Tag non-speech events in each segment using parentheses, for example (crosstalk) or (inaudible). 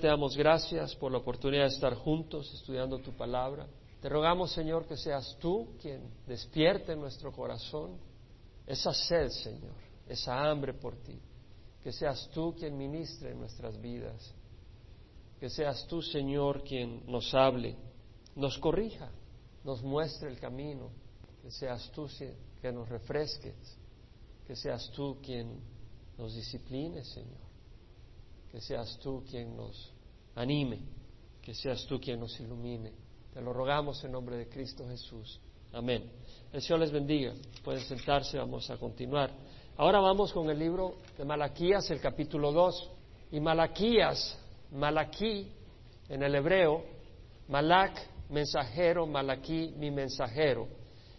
Te damos gracias por la oportunidad de estar juntos estudiando tu palabra. Te rogamos, Señor, que seas tú quien despierte en nuestro corazón esa sed, Señor, esa hambre por ti. Que seas tú quien ministre en nuestras vidas. Que seas tú, Señor, quien nos hable, nos corrija, nos muestre el camino. Que seas tú que nos refresques. Que seas tú quien nos discipline, Señor que seas tú quien nos anime, que seas tú quien nos ilumine. Te lo rogamos en nombre de Cristo Jesús. Amén. El Señor les bendiga. Pueden sentarse, vamos a continuar. Ahora vamos con el libro de Malaquías, el capítulo 2. Y Malaquías, Malaquí en el hebreo, Malak, mensajero, Malaquí, mi mensajero,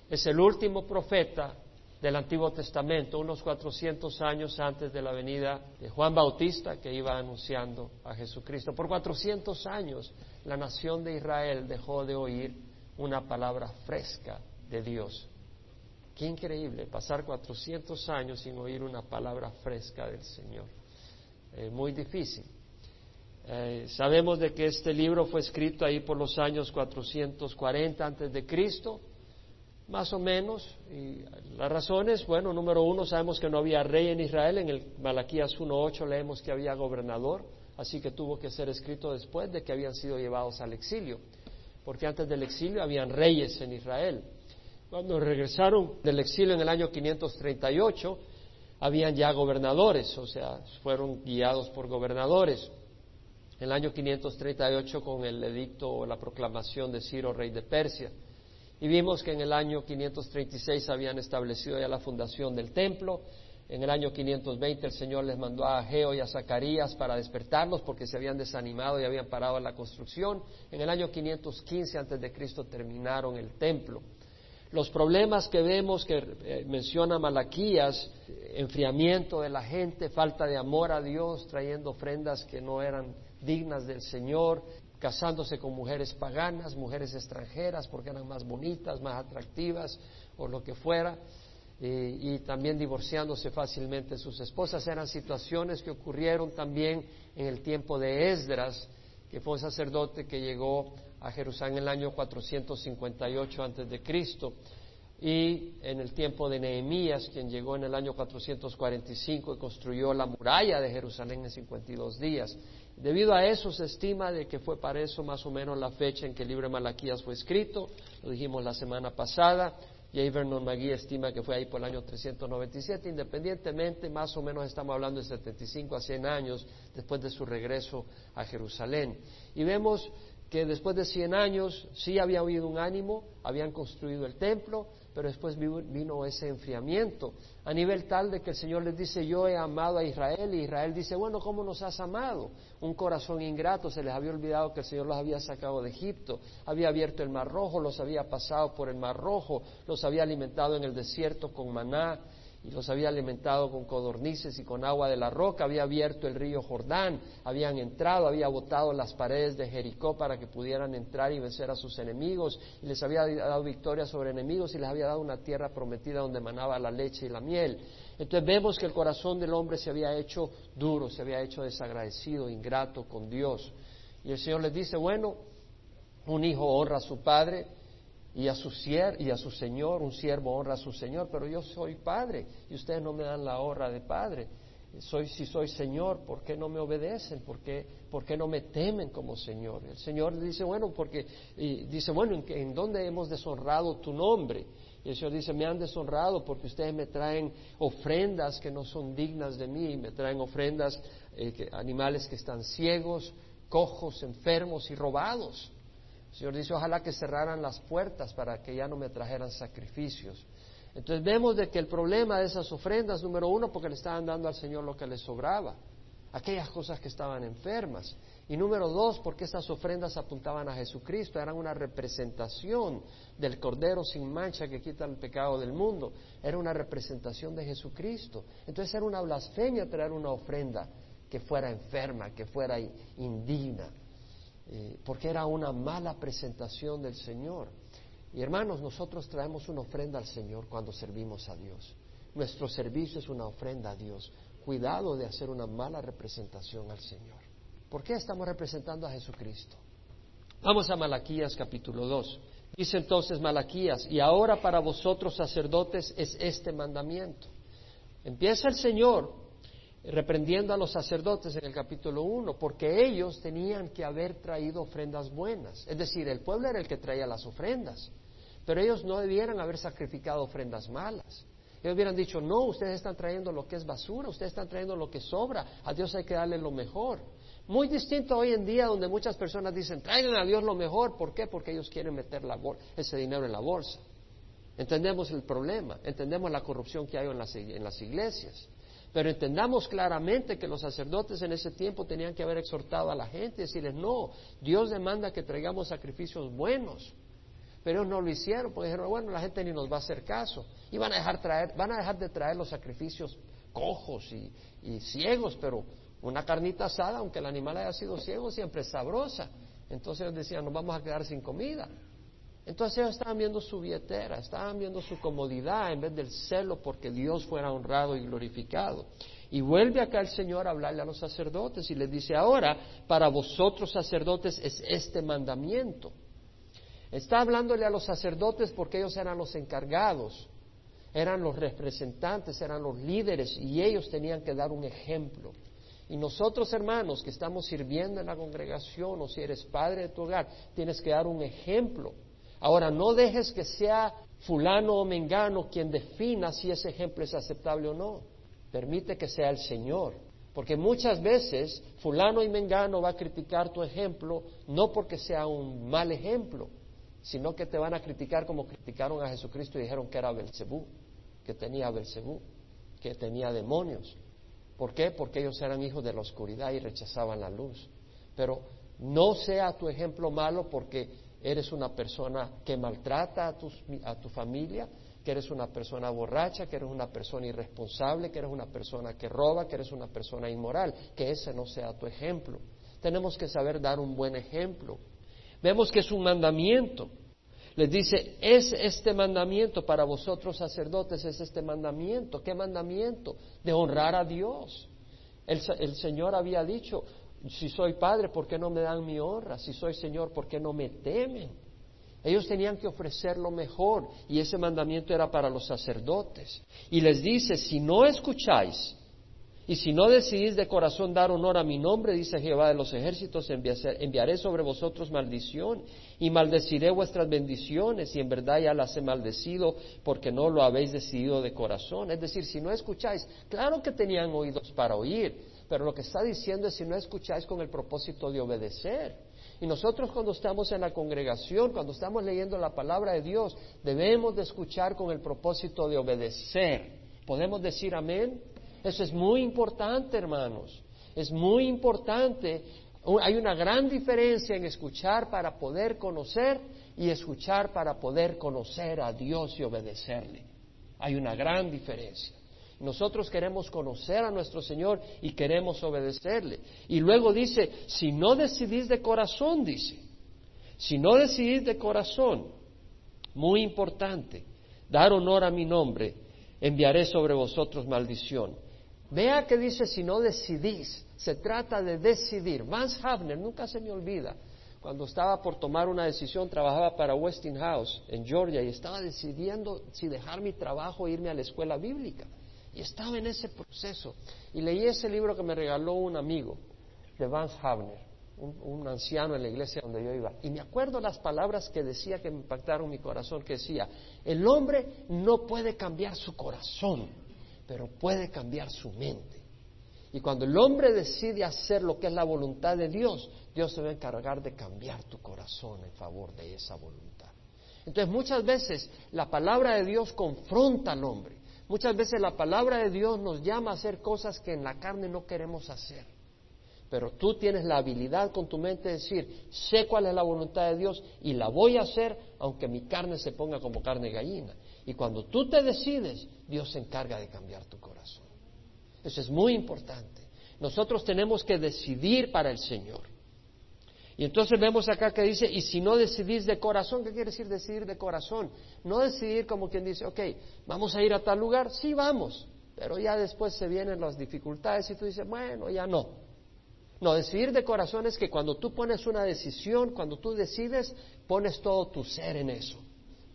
es el último profeta del Antiguo Testamento, unos 400 años antes de la venida de Juan Bautista, que iba anunciando a Jesucristo. Por 400 años la nación de Israel dejó de oír una palabra fresca de Dios. Qué increíble pasar 400 años sin oír una palabra fresca del Señor. muy difícil. Eh, sabemos de que este libro fue escrito ahí por los años 440 antes de Cristo más o menos. Y las razones, bueno, número uno, sabemos que no había rey en Israel. En el Malaquías 1.8 leemos que había gobernador, así que tuvo que ser escrito después de que habían sido llevados al exilio, porque antes del exilio habían reyes en Israel. Cuando regresaron del exilio en el año 538, habían ya gobernadores, o sea, fueron guiados por gobernadores. En el año 538 con el edicto o la proclamación de Ciro, rey de Persia. Y vimos que en el año 536 habían establecido ya la fundación del templo. En el año 520 el Señor les mandó a Ageo y a Zacarías para despertarlos porque se habían desanimado y habían parado la construcción. En el año 515 antes de Cristo terminaron el templo. Los problemas que vemos que eh, menciona Malaquías, enfriamiento de la gente, falta de amor a Dios, trayendo ofrendas que no eran dignas del Señor, casándose con mujeres paganas, mujeres extranjeras, porque eran más bonitas, más atractivas o lo que fuera, y también divorciándose fácilmente sus esposas. Eran situaciones que ocurrieron también en el tiempo de Esdras, que fue un sacerdote que llegó a Jerusalén en el año 458 antes de Cristo, y en el tiempo de Nehemías, quien llegó en el año 445 y construyó la muralla de Jerusalén en 52 días. Debido a eso se estima de que fue para eso más o menos la fecha en que el libro de Malaquías fue escrito, lo dijimos la semana pasada, J. Vernon McGee estima que fue ahí por el año 397, independientemente, más o menos estamos hablando de 75 a 100 años después de su regreso a Jerusalén. Y vemos que después de 100 años sí había habido un ánimo, habían construido el templo, pero después vino ese enfriamiento, a nivel tal de que el Señor les dice, yo he amado a Israel, y Israel dice, bueno, ¿cómo nos has amado? Un corazón ingrato, se les había olvidado que el Señor los había sacado de Egipto, había abierto el mar rojo, los había pasado por el mar rojo, los había alimentado en el desierto con maná, y los había alimentado con codornices y con agua de la roca, había abierto el río Jordán, habían entrado, había botado las paredes de Jericó para que pudieran entrar y vencer a sus enemigos, y les había dado victoria sobre enemigos y les había dado una tierra prometida donde manaba la leche y la miel. Entonces vemos que el corazón del hombre se había hecho duro, se había hecho desagradecido, ingrato con Dios. Y el Señor les dice, bueno, un hijo honra a su padre, y a su y a su señor, un siervo honra a su señor, pero yo soy padre y ustedes no me dan la honra de padre. Soy, si soy señor, ¿por qué no me obedecen? ¿Por qué, por qué no me temen como señor? El señor dice, bueno, porque y dice, bueno, ¿en, ¿en dónde hemos deshonrado tu nombre? Y el Señor dice, me han deshonrado porque ustedes me traen ofrendas que no son dignas de mí, me traen ofrendas, eh, animales que están ciegos, cojos, enfermos y robados. Señor dice, ojalá que cerraran las puertas para que ya no me trajeran sacrificios. Entonces vemos de que el problema de esas ofrendas, número uno, porque le estaban dando al Señor lo que le sobraba, aquellas cosas que estaban enfermas. Y número dos, porque esas ofrendas apuntaban a Jesucristo, eran una representación del Cordero sin mancha que quita el pecado del mundo, era una representación de Jesucristo. Entonces era una blasfemia traer una ofrenda que fuera enferma, que fuera indigna. Eh, porque era una mala presentación del Señor. Y hermanos, nosotros traemos una ofrenda al Señor cuando servimos a Dios. Nuestro servicio es una ofrenda a Dios. Cuidado de hacer una mala representación al Señor. ¿Por qué estamos representando a Jesucristo? Vamos a Malaquías capítulo 2. Dice entonces Malaquías, y ahora para vosotros sacerdotes es este mandamiento. Empieza el Señor reprendiendo a los sacerdotes en el capítulo 1, porque ellos tenían que haber traído ofrendas buenas. Es decir, el pueblo era el que traía las ofrendas, pero ellos no debieran haber sacrificado ofrendas malas. Ellos hubieran dicho, no, ustedes están trayendo lo que es basura, ustedes están trayendo lo que sobra, a Dios hay que darle lo mejor. Muy distinto hoy en día donde muchas personas dicen, traigan a Dios lo mejor, ¿por qué? Porque ellos quieren meter ese dinero en la bolsa. Entendemos el problema, entendemos la corrupción que hay en las iglesias, pero entendamos claramente que los sacerdotes en ese tiempo tenían que haber exhortado a la gente y decirles, no, Dios demanda que traigamos sacrificios buenos. Pero ellos no lo hicieron, porque dijeron, bueno, la gente ni nos va a hacer caso. Y van a dejar, traer, van a dejar de traer los sacrificios cojos y, y ciegos, pero una carnita asada, aunque el animal haya sido ciego, siempre es sabrosa. Entonces ellos decían, nos vamos a quedar sin comida. Entonces ellos estaban viendo su billetera, estaban viendo su comodidad en vez del celo porque Dios fuera honrado y glorificado. Y vuelve acá el Señor a hablarle a los sacerdotes y les dice, ahora para vosotros sacerdotes es este mandamiento. Está hablándole a los sacerdotes porque ellos eran los encargados, eran los representantes, eran los líderes y ellos tenían que dar un ejemplo. Y nosotros, hermanos, que estamos sirviendo en la congregación, o si eres padre de tu hogar, tienes que dar un ejemplo. Ahora, no dejes que sea fulano o mengano quien defina si ese ejemplo es aceptable o no. Permite que sea el Señor. Porque muchas veces fulano y mengano va a criticar tu ejemplo no porque sea un mal ejemplo, sino que te van a criticar como criticaron a Jesucristo y dijeron que era Belcebú, que tenía Belcebú, que tenía demonios. ¿Por qué? Porque ellos eran hijos de la oscuridad y rechazaban la luz. Pero no sea tu ejemplo malo porque eres una persona que maltrata a, a tu familia, que eres una persona borracha, que eres una persona irresponsable, que eres una persona que roba, que eres una persona inmoral, que ese no sea tu ejemplo. Tenemos que saber dar un buen ejemplo. Vemos que es un mandamiento. Les dice, es este mandamiento para vosotros sacerdotes, es este mandamiento. ¿Qué mandamiento? De honrar a Dios. El, el, Señor había dicho, si soy padre, ¿por qué no me dan mi honra? Si soy Señor, ¿por qué no me temen? Ellos tenían que ofrecer lo mejor y ese mandamiento era para los sacerdotes. Y les dice, si no escucháis y si no decidís de corazón dar honor a mi nombre, dice Jehová de los ejércitos, enviaré sobre vosotros maldición y maldeciré vuestras bendiciones y en verdad ya las he maldecido porque no lo habéis decidido de corazón. Es decir, si no escucháis, claro que tenían oídos para oír, pero lo que está diciendo es si no escucháis con el propósito de obedecer. Y nosotros cuando estamos en la congregación, cuando estamos leyendo la palabra de Dios, debemos de escuchar con el propósito de obedecer. ¿Podemos decir amén? Eso es muy importante, hermanos. Es muy importante. Hay una gran diferencia en escuchar para poder conocer y escuchar para poder conocer a Dios y obedecerle. Hay una gran diferencia. Nosotros queremos conocer a nuestro Señor y queremos obedecerle. Y luego dice, si no decidís de corazón, dice, si no decidís de corazón, muy importante, dar honor a mi nombre, enviaré sobre vosotros maldición. Vea que dice si no decidís, se trata de decidir. Vance Havner, nunca se me olvida, cuando estaba por tomar una decisión, trabajaba para Westinghouse en Georgia y estaba decidiendo si dejar mi trabajo e irme a la escuela bíblica. Y estaba en ese proceso. Y leí ese libro que me regaló un amigo de Vance Havner, un, un, anciano en la iglesia donde yo iba. Y me acuerdo las palabras que decía que me impactaron mi corazón, que decía, el hombre no puede cambiar su corazón, pero puede cambiar su mente. Y cuando el hombre decide hacer lo que es la voluntad de Dios, Dios se va a encargar de cambiar tu corazón en favor de esa voluntad. Entonces muchas veces la palabra de Dios confronta al hombre. Muchas veces la palabra de Dios nos llama a hacer cosas que en la carne no queremos hacer. Pero tú tienes la habilidad con tu mente de decir, sé cuál es la voluntad de Dios y la voy a hacer aunque mi carne se ponga como carne gallina. Y cuando tú te decides, Dios se encarga de cambiar tu corazón. Eso es muy importante. Nosotros tenemos que decidir para el Señor. Y entonces vemos acá que dice, y si no decidís de corazón, ¿qué quiere decir decidir de corazón? No decidir como quien dice, ok, vamos a ir a tal lugar, sí vamos, pero ya después se vienen las dificultades y tú dices, bueno, ya no. No, decidir de corazón es que cuando tú pones una decisión, cuando tú decides, pones todo tu ser en eso.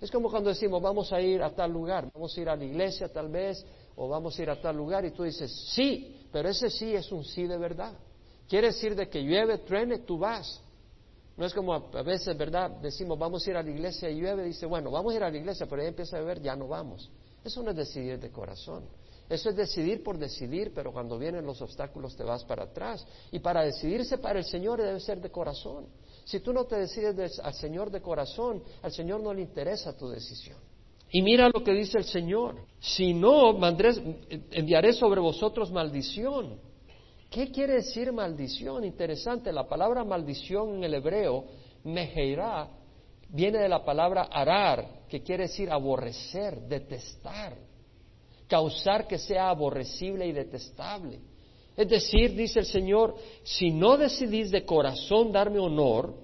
Es como cuando decimos, vamos a ir a tal lugar, vamos a ir a la iglesia tal vez, o vamos a ir a tal lugar, y tú dices, sí, pero ese sí es un sí de verdad. Quiere decir de que llueve, truene, tú vas. No es como a veces, ¿verdad? Decimos, vamos a ir a la iglesia y llueve, dice, bueno, vamos a ir a la iglesia, pero ahí empieza a llover, ya no vamos. Eso no es decidir de corazón. Eso es decidir por decidir, pero cuando vienen los obstáculos te vas para atrás. Y para decidirse para el Señor debe ser de corazón. Si tú no te decides al Señor de corazón, al Señor no le interesa tu decisión. Y mira lo que dice el Señor. Si no, enviaré sobre vosotros maldición. ¿Qué quiere decir maldición? Interesante, la palabra maldición en el hebreo, mejeirá, viene de la palabra arar, que quiere decir aborrecer, detestar causar que sea aborrecible y detestable. Es decir, dice el Señor, si no decidís de corazón darme honor,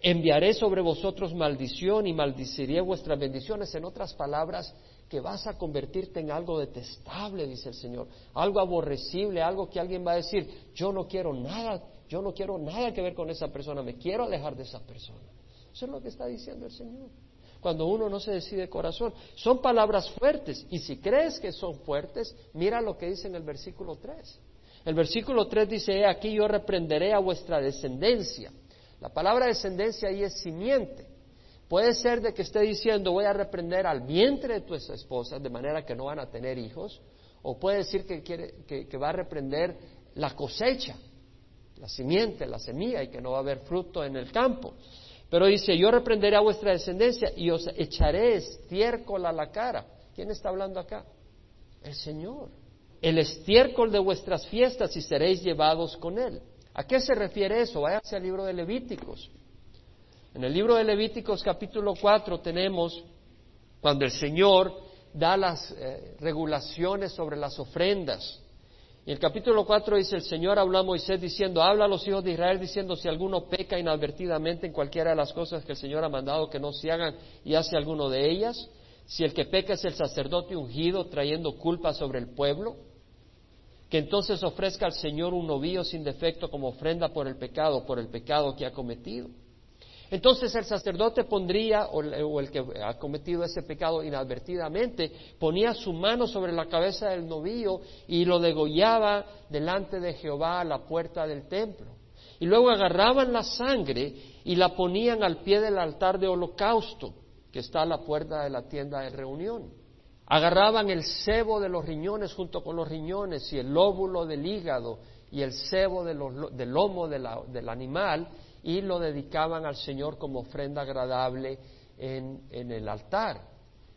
enviaré sobre vosotros maldición y maldiciré vuestras bendiciones. En otras palabras, que vas a convertirte en algo detestable, dice el Señor, algo aborrecible, algo que alguien va a decir, yo no quiero nada, yo no quiero nada que ver con esa persona, me quiero alejar de esa persona. Eso es lo que está diciendo el Señor cuando uno no se decide corazón. Son palabras fuertes y si crees que son fuertes, mira lo que dice en el versículo 3. El versículo 3 dice, aquí yo reprenderé a vuestra descendencia. La palabra descendencia ahí es simiente. Puede ser de que esté diciendo voy a reprender al vientre de tu esposa de manera que no van a tener hijos, o puede decir que, quiere, que va a reprender la cosecha, la simiente, la semilla y que no va a haber fruto en el campo. Pero dice, yo reprenderé a vuestra descendencia y os echaré estiércol a la cara. ¿Quién está hablando acá? El Señor. El estiércol de vuestras fiestas y seréis llevados con él. ¿A qué se refiere eso? Váyase al libro de Levíticos. En el libro de Levíticos capítulo 4 tenemos cuando el Señor da las eh, regulaciones sobre las ofrendas. Y el capítulo 4 dice, el Señor habló a Moisés diciendo, habla a los hijos de Israel diciendo, si alguno peca inadvertidamente en cualquiera de las cosas que el Señor ha mandado que no se hagan y hace alguno de ellas, si el que peca es el sacerdote ungido trayendo culpa sobre el pueblo, que entonces ofrezca al Señor un novillo sin defecto como ofrenda por el pecado, por el pecado que ha cometido. Entonces el sacerdote pondría, o el que ha cometido ese pecado inadvertidamente, ponía su mano sobre la cabeza del novillo y lo degollaba delante de Jehová a la puerta del templo. Y luego agarraban la sangre y la ponían al pie del altar de holocausto, que está a la puerta de la tienda de reunión. Agarraban el sebo de los riñones junto con los riñones y el lóbulo del hígado y el sebo del lomo del animal y lo dedicaban al Señor como ofrenda agradable en, el altar.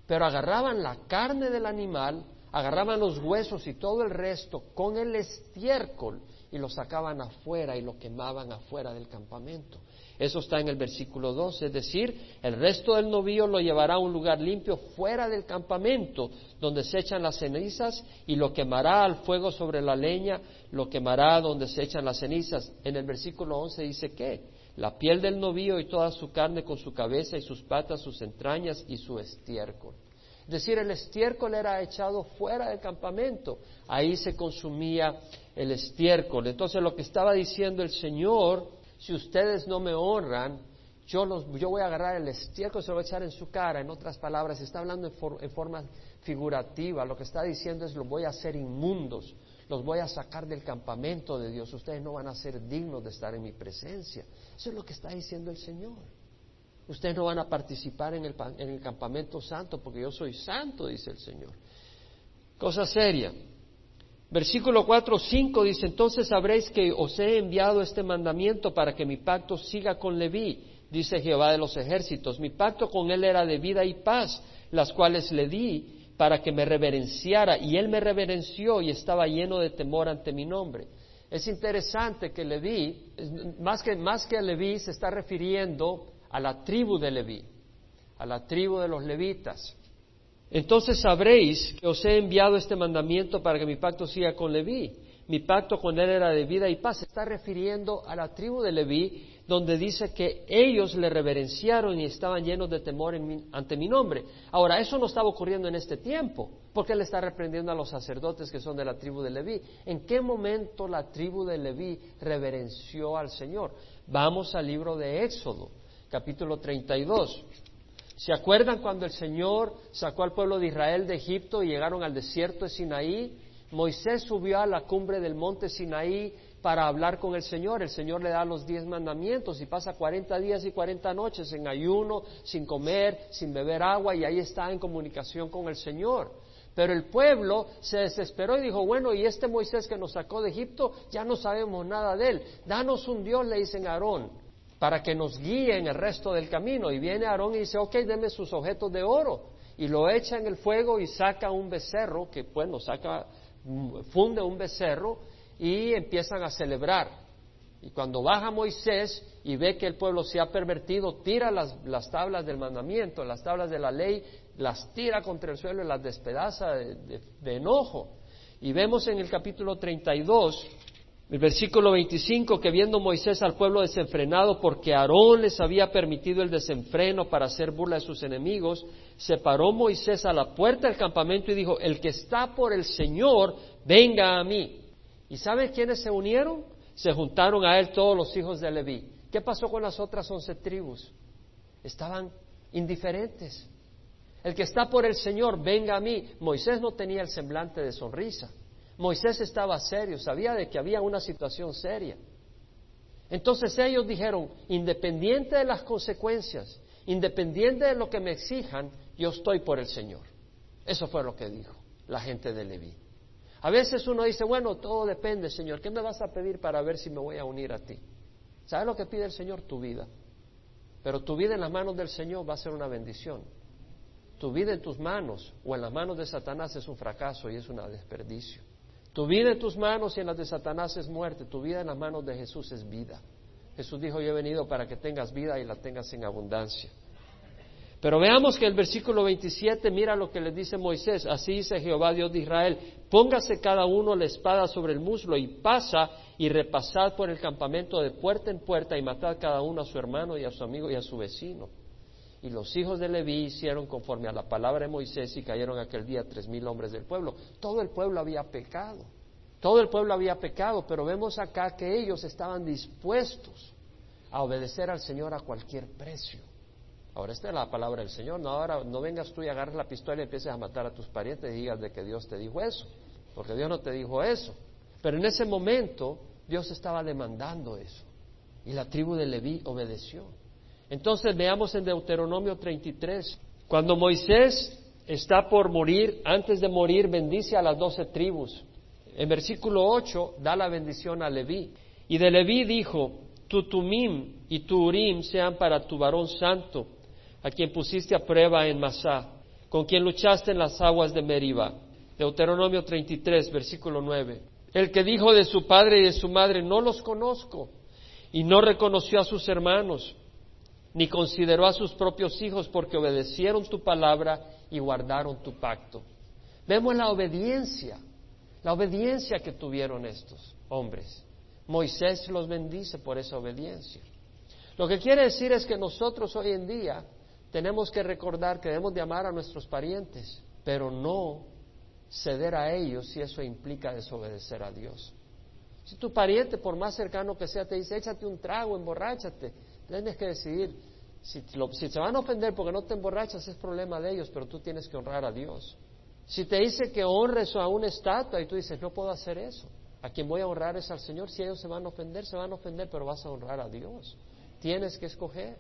Pero agarraban la carne del animal, agarraban los huesos y todo el resto con el estiércol y lo sacaban afuera y lo quemaban afuera del campamento. Eso está en el versículo 2, es decir, el resto del novillo lo llevará a un lugar limpio fuera del campamento, donde se echan las cenizas, y lo quemará al fuego sobre la leña, lo quemará donde se echan las cenizas. En el versículo 11 dice que la piel del novillo y toda su carne con su cabeza y sus patas, sus entrañas y su estiércol. Es decir, el estiércol era echado fuera del campamento, ahí se consumía el estiércol. Entonces lo que estaba diciendo el Señor, si ustedes no me honran, yo, los, yo voy a agarrar el estiércol y se lo voy a echar en su cara. En otras palabras, está hablando en forma figurativa, lo que está diciendo es los voy a hacer inmundos, los voy a sacar del campamento de Dios, ustedes no van a ser dignos de estar en mi presencia. Eso es lo que está diciendo el Señor. Ustedes no van a participar en el, en el campamento santo porque yo soy santo, dice el Señor. Cosa seria. Versículo 4, 5 dice, entonces sabréis que os he enviado este mandamiento para que mi pacto siga con Leví, dice Jehová de los ejércitos. Mi pacto con él era de vida y paz, las cuales le di para que me reverenciara y él me reverenció y estaba lleno de temor ante mi nombre. Es interesante que Leví, más que, más que a Leví, se está refiriendo a la tribu de Leví, a la tribu de los levitas. Entonces sabréis que os he enviado este mandamiento para que mi pacto siga con Leví. Mi pacto con él era de vida y paz. Se está refiriendo a la tribu de Leví donde dice que ellos le reverenciaron y estaban llenos de temor ante mi nombre. Ahora, eso no estaba ocurriendo en este tiempo. Porque él está reprendiendo a los sacerdotes que son de la tribu de Leví. ¿En qué momento la tribu de Leví reverenció al Señor? Vamos al libro de Éxodo, capítulo 32. ¿Se acuerdan cuando el Señor sacó al pueblo de Israel de Egipto y llegaron al desierto de Sinaí? Moisés subió a la cumbre del monte Sinaí para hablar con el Señor. El Señor le da los diez mandamientos y pasa cuarenta días y cuarenta noches en ayuno, sin comer, sin beber agua y ahí está en comunicación con el Señor. Pero el pueblo se desesperó y dijo, bueno, y este Moisés que nos sacó de Egipto, ya no sabemos nada de él. Danos un Dios, le dicen a Aarón, para que nos guíe en el resto del camino. Y viene Aarón y dice, ok, deme sus objetos de oro. Y lo echa en el fuego y saca un becerro, que bueno, saca, funde un becerro y empiezan a celebrar. Y cuando baja Moisés y ve que el pueblo se ha pervertido, tira las, las tablas del mandamiento, las tablas de la ley las tira contra el suelo y las despedaza de, enojo. Y vemos en el capítulo 32, el versículo 25, que viendo Moisés al pueblo desenfrenado porque Aarón les había permitido el desenfreno para hacer burla de sus enemigos, se paró Moisés a la puerta del campamento y dijo, el que está por el Señor, venga a mí. ¿Y saben quiénes se unieron? Se juntaron a él todos los hijos de Leví. ¿Qué pasó con las otras once tribus? Estaban indiferentes. El que está por el Señor, venga a mí. Moisés no tenía el semblante de sonrisa. Moisés estaba serio, sabía de que había una situación seria. Entonces ellos dijeron, independiente de las consecuencias, independiente de lo que me exijan, yo estoy por el Señor. Eso fue lo que dijo la gente de Leví. A veces uno dice, bueno, todo depende, Señor, ¿qué me vas a pedir para ver si me voy a unir a ti? ¿Sabes lo que pide el Señor? Tu vida. Pero tu vida en las manos del Señor va a ser una bendición. Tu vida en tus manos o en las manos de Satanás es un fracaso y es un desperdicio. Tu vida en tus manos y en las de Satanás es muerte. Tu vida en las manos de Jesús es vida. Jesús dijo, yo he venido para que tengas vida y la tengas en abundancia. Pero veamos que el versículo 27 mira lo que le dice Moisés. Así dice Jehová Dios de Israel, póngase cada uno la espada sobre el muslo y pasa y repasad por el campamento de puerta en puerta y matad cada uno a su hermano y a su amigo y a su vecino. Y los hijos de Leví hicieron conforme a la palabra de Moisés y cayeron aquel día tres mil hombres del pueblo. Todo el pueblo había pecado. Todo el pueblo había pecado, pero vemos acá que ellos estaban dispuestos a obedecer al Señor a cualquier precio. Ahora esta es la palabra del Señor. No, ahora no vengas tú y agarres la pistola y empieces a matar a tus parientes y digas de que Dios te dijo eso, porque Dios no te dijo eso. Pero en ese momento Dios estaba demandando eso y la tribu de Leví obedeció. Entonces veamos en Deuteronomio 33, cuando Moisés está por morir, antes de morir bendice a las doce tribus. En versículo 8 da la bendición a Leví. Y de Leví dijo, tu tumim y tu urim sean para tu varón santo, a quien pusiste a prueba en Masá, con quien luchaste en las aguas de Meriba. Deuteronomio 33, versículo 9. El que dijo de su padre y de su madre, no los conozco, y no reconoció a sus hermanos, ni consideró a sus propios hijos porque obedecieron tu palabra y guardaron tu pacto. Vemos la obediencia, la obediencia que tuvieron estos hombres. Moisés los bendice por esa obediencia. Lo que quiere decir es que nosotros hoy en día tenemos que recordar que debemos de amar a nuestros parientes, pero no ceder a ellos si eso implica desobedecer a Dios. Si tu pariente, por más cercano que sea, te dice, échate un trago, emborráchate, Tienes que decidir, si, se van a ofender porque no te emborrachas, es problema de ellos, pero tú tienes que honrar a Dios. Si te dice que honres a una estatua y tú dices, no puedo hacer eso, a quien voy a honrar es al Señor, si ellos se van a ofender, se van a ofender, pero vas a honrar a Dios. Tienes que escoger.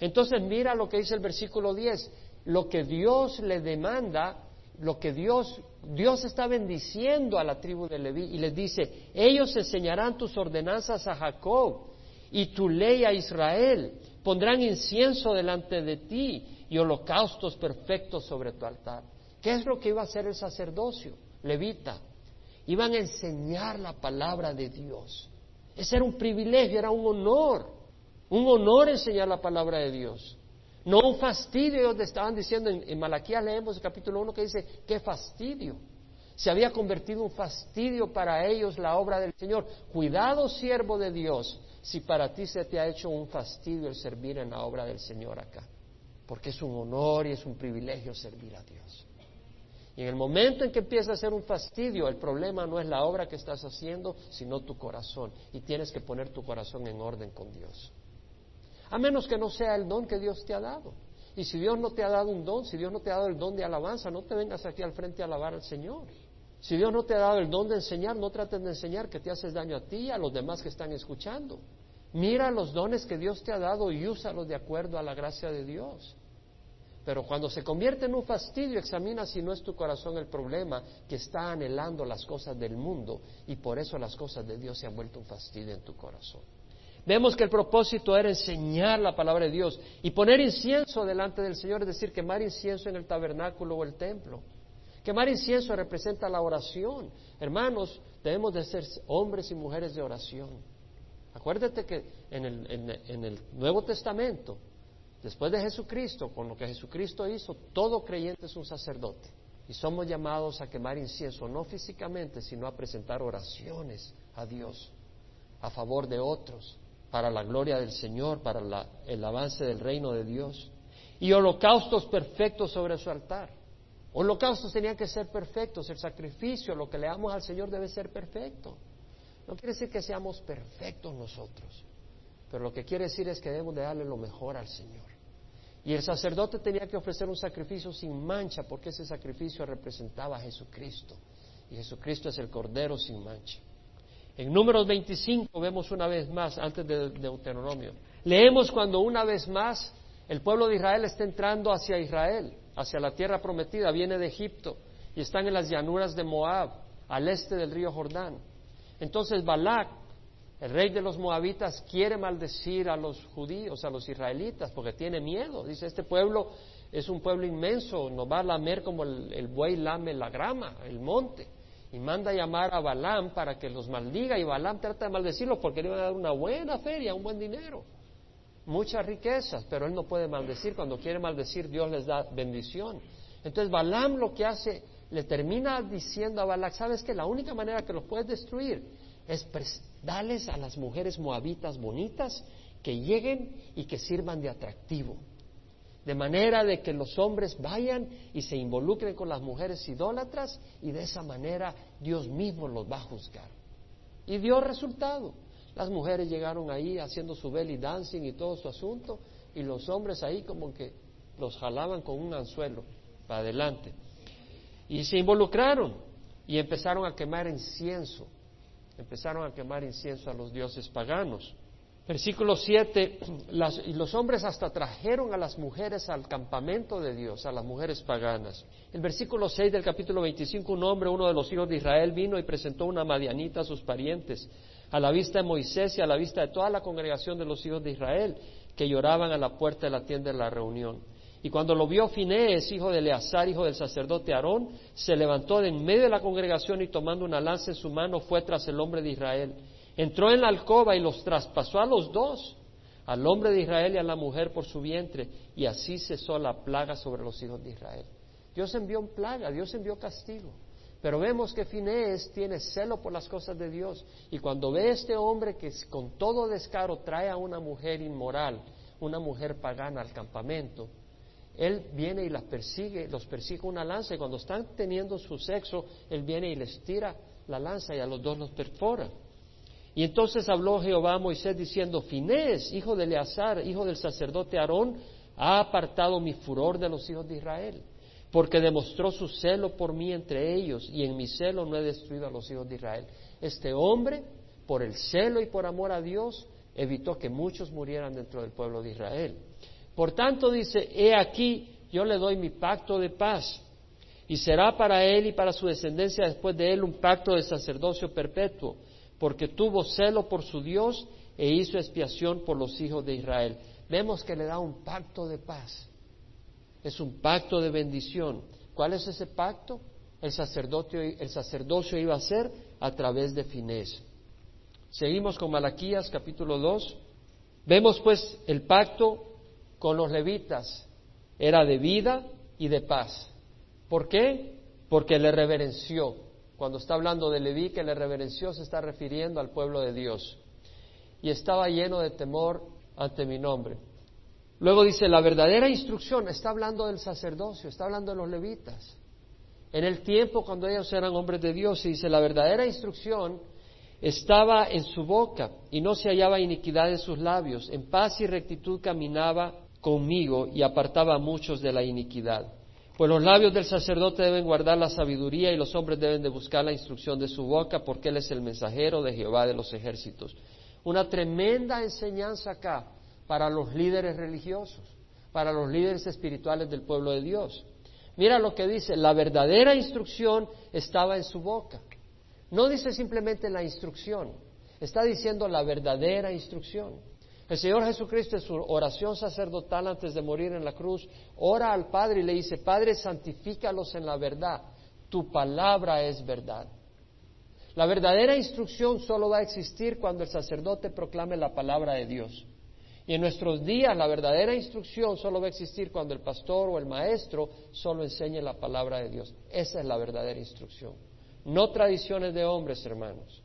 Entonces mira lo que dice el versículo 10, lo que Dios le demanda, lo que Dios, Dios está bendiciendo a la tribu de Leví y les dice, ellos enseñarán tus ordenanzas a Jacob y tu ley a Israel. Pondrán incienso delante de ti y holocaustos perfectos sobre tu altar. ¿Qué es lo que iba a hacer el sacerdocio? Levita. Iban a enseñar la palabra de Dios. Ese era un privilegio, era un honor. Un honor enseñar la palabra de Dios. No un fastidio, ellos estaban diciendo, en, en leemos el capítulo 1 que dice, qué fastidio. Se había convertido un fastidio para ellos la obra del Señor. Cuidado, siervo de Dios, si para ti se te ha hecho un fastidio el servir en la obra del Señor acá, porque es un honor y es un privilegio servir a Dios. Y en el momento en que empieza a ser un fastidio, el problema no es la obra que estás haciendo, sino tu corazón. Y tienes que poner tu corazón en orden con Dios. A menos que no sea el don que Dios te ha dado. Y si Dios no te ha dado un don, si Dios no te ha dado el don de alabanza, no te vengas aquí al frente a alabar al Señor. Si Dios no te ha dado el don de enseñar, no trates de enseñar que te haces daño a ti y a los demás que están escuchando. Mira los dones que Dios te ha dado y úsalos de acuerdo a la gracia de Dios. Pero cuando se convierte en un fastidio, examina si no es tu corazón el problema que está anhelando las cosas del mundo y por eso las cosas de Dios se han vuelto un fastidio en tu corazón. Vemos que el propósito era enseñar la palabra de Dios y poner incienso delante del Señor, es decir, quemar incienso en el tabernáculo o el templo. Quemar incienso representa la oración. Hermanos, debemos de ser hombres y mujeres de oración. Acuérdate que en el, Nuevo Testamento, después de Jesucristo, con lo que Jesucristo hizo, todo creyente es un sacerdote. Y somos llamados a quemar incienso, no físicamente, sino a presentar oraciones a Dios a favor de otros, para la gloria del Señor, para el avance del reino de Dios. Y holocaustos perfectos sobre su altar. Holocaustos tenían que ser perfectos, el sacrificio, lo que le damos al Señor debe ser perfecto. No quiere decir que seamos perfectos nosotros, pero lo que quiere decir es que debemos de darle lo mejor al Señor. Y el sacerdote tenía que ofrecer un sacrificio sin mancha, porque ese sacrificio representaba a Jesucristo. Y Jesucristo es el Cordero sin mancha. En números 25 vemos una vez más, antes de Deuteronomio, leemos cuando una vez más el pueblo de Israel está entrando hacia Israel, hacia la tierra prometida, viene de Egipto y están en las llanuras de Moab, al este del río Jordán. Entonces Balac, el rey de los moabitas, quiere maldecir a los judíos, a los israelitas, porque tiene miedo. Dice, este pueblo es un pueblo inmenso, nos va a lamer como el, buey lame la grama, el monte. Y manda llamar a Balaam para que los maldiga y Balaam trata de maldecirlos porque le va a dar una buena feria, un buen dinero, muchas riquezas, pero él no puede maldecir. Cuando quiere maldecir, Dios les da bendición. Entonces Balaam lo que hace le termina diciendo a Balak, ¿sabes que La única manera que los puedes destruir es darles a las mujeres moabitas bonitas que lleguen y que sirvan de atractivo. De manera de que los hombres vayan y se involucren con las mujeres idólatras y de esa manera Dios mismo los va a juzgar. Y dio resultado. Las mujeres llegaron ahí haciendo su belly dancing y todo su asunto y los hombres ahí como que los jalaban con un anzuelo para adelante. Y se involucraron y empezaron a quemar incienso. Empezaron a quemar incienso a los dioses paganos. Versículo 7, (clears throat) y los hombres hasta trajeron a las mujeres al campamento de Dios, a las mujeres paganas. El versículo 6 del capítulo 25, un hombre, uno de los hijos de Israel, vino y presentó una madianita a sus parientes, a la vista de Moisés y a la vista de toda la congregación de los hijos de Israel, que lloraban a la puerta de la tienda de la reunión. Y cuando lo vio Finés, hijo de Eleazar, hijo del sacerdote Aarón, se levantó de en medio de la congregación y tomando una lanza en su mano fue tras el hombre de Israel. Entró en la alcoba y los traspasó a los dos, al hombre de Israel y a la mujer por su vientre, y así cesó la plaga sobre los hijos de Israel. Dios envió plaga, Dios envió castigo. Pero vemos que Finés tiene celo por las cosas de Dios. Y cuando ve este hombre que con todo descaro trae a una mujer inmoral, una mujer pagana al campamento, él viene y las persigue, los persigue una lanza y cuando están teniendo su sexo, él viene y les tira la lanza y a los dos los perfora. Y entonces habló Jehová a Moisés diciendo, Finés, hijo de Eleazar, hijo del sacerdote Aarón, ha apartado mi furor de los hijos de Israel, porque demostró su celo por mí entre ellos, y en mi celo no he destruido a los hijos de Israel. Este hombre, por el celo y por amor a Dios, evitó que muchos murieran dentro del pueblo de Israel. Por tanto dice, he aquí, yo le doy mi pacto de paz, y será para él y para su descendencia después de él un pacto de sacerdocio perpetuo, porque tuvo celo por su Dios e hizo expiación por los hijos de Israel. Vemos que le da un pacto de paz. Es un pacto de bendición. ¿Cuál es ese pacto? El sacerdocio, el sacerdocio iba a ser a través de Finés. Seguimos con Malaquías capítulo 2. Vemos pues el pacto con los levitas era de vida y de paz. ¿Por qué? Porque le reverenció. Cuando está hablando de Leví que le reverenció, se está refiriendo al pueblo de Dios. Y estaba lleno de temor ante mi nombre. Luego dice, la verdadera instrucción, está hablando del sacerdocio, está hablando de los levitas. en el tiempo cuando ellos eran hombres de Dios, y dice, la verdadera instrucción estaba en su boca y no se hallaba iniquidad en sus labios. En paz y rectitud caminaba conmigo y apartaba a muchos de la iniquidad. Pues los labios del sacerdote deben guardar la sabiduría y los hombres deben de buscar la instrucción de su boca porque él es el mensajero de Jehová de los ejércitos. Una tremenda enseñanza acá para los líderes religiosos, para los líderes espirituales del pueblo de Dios. Mira lo que dice, la verdadera instrucción estaba en su boca. No dice simplemente la instrucción, está diciendo la verdadera instrucción. El Señor Jesucristo en su oración sacerdotal antes de morir en la cruz, ora al Padre y le dice, Padre, santifícalos en la verdad, tu palabra es verdad. La verdadera instrucción solo va a existir cuando el sacerdote proclame la palabra de Dios. Y en nuestros días la verdadera instrucción solo va a existir cuando el pastor o el maestro solo enseñe la palabra de Dios. Esa es la verdadera instrucción. No tradiciones de hombres, hermanos.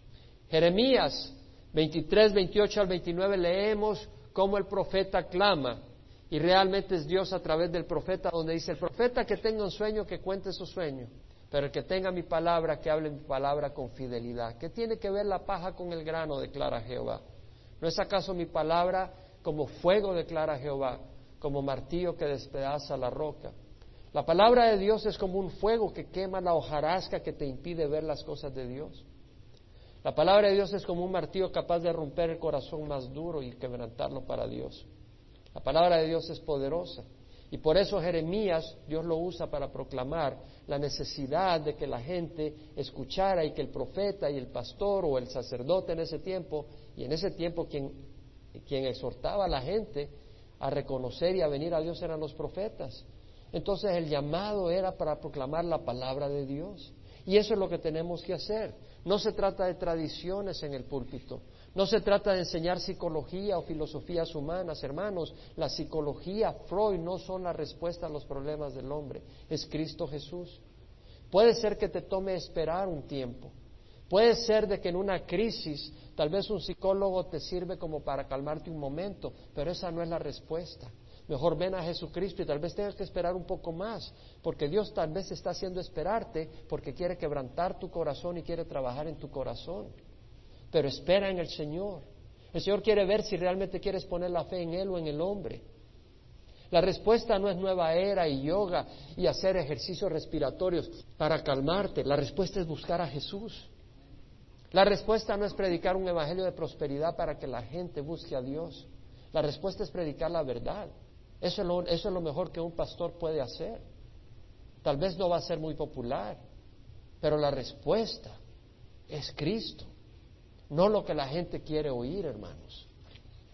Jeremías 23, 28 al 29 leemos cómo el profeta clama y realmente es Dios a través del profeta donde dice el profeta que tenga un sueño que cuente su sueño, pero el que tenga mi palabra que hable mi palabra con fidelidad. ¿Qué tiene que ver la paja con el grano? declara Jehová. ¿No es acaso mi palabra como fuego, declara Jehová, como martillo que despedaza la roca. La palabra de Dios es como un fuego que quema la hojarasca que te impide ver las cosas de Dios. La palabra de Dios es como un martillo capaz de romper el corazón más duro y quebrantarlo para Dios. La palabra de Dios es poderosa. Y por eso Jeremías Dios lo usa para proclamar la necesidad de que la gente escuchara y que el profeta y el pastor o el sacerdote en ese tiempo, y en ese tiempo quien quien exhortaba a la gente a reconocer y a venir a Dios eran los profetas. Entonces el llamado era para proclamar la palabra de Dios. Y eso es lo que tenemos que hacer. No se trata de tradiciones en el púlpito. No se trata de enseñar psicología o filosofías humanas, hermanos. La psicología, Freud, no son la respuesta a los problemas del hombre. Es Cristo Jesús. Puede ser que te tome esperar un tiempo. Puede ser de que en una crisis tal vez un psicólogo te sirve como para calmarte un momento, pero esa no es la respuesta. Mejor ven a Jesucristo y tal vez tengas que esperar un poco más, porque Dios tal vez está haciendo esperarte porque quiere quebrantar tu corazón y quiere trabajar en tu corazón. Pero espera en el Señor. El Señor quiere ver si realmente quieres poner la fe en Él o en el hombre. La respuesta no es nueva era y yoga y hacer ejercicios respiratorios para calmarte. La respuesta es buscar a Jesús. La respuesta no es predicar un evangelio de prosperidad para que la gente busque a Dios. La respuesta es predicar la verdad. Eso es, lo, mejor que un pastor puede hacer. Tal vez no va a ser muy popular, pero la respuesta es Cristo. No lo que la gente quiere oír, hermanos.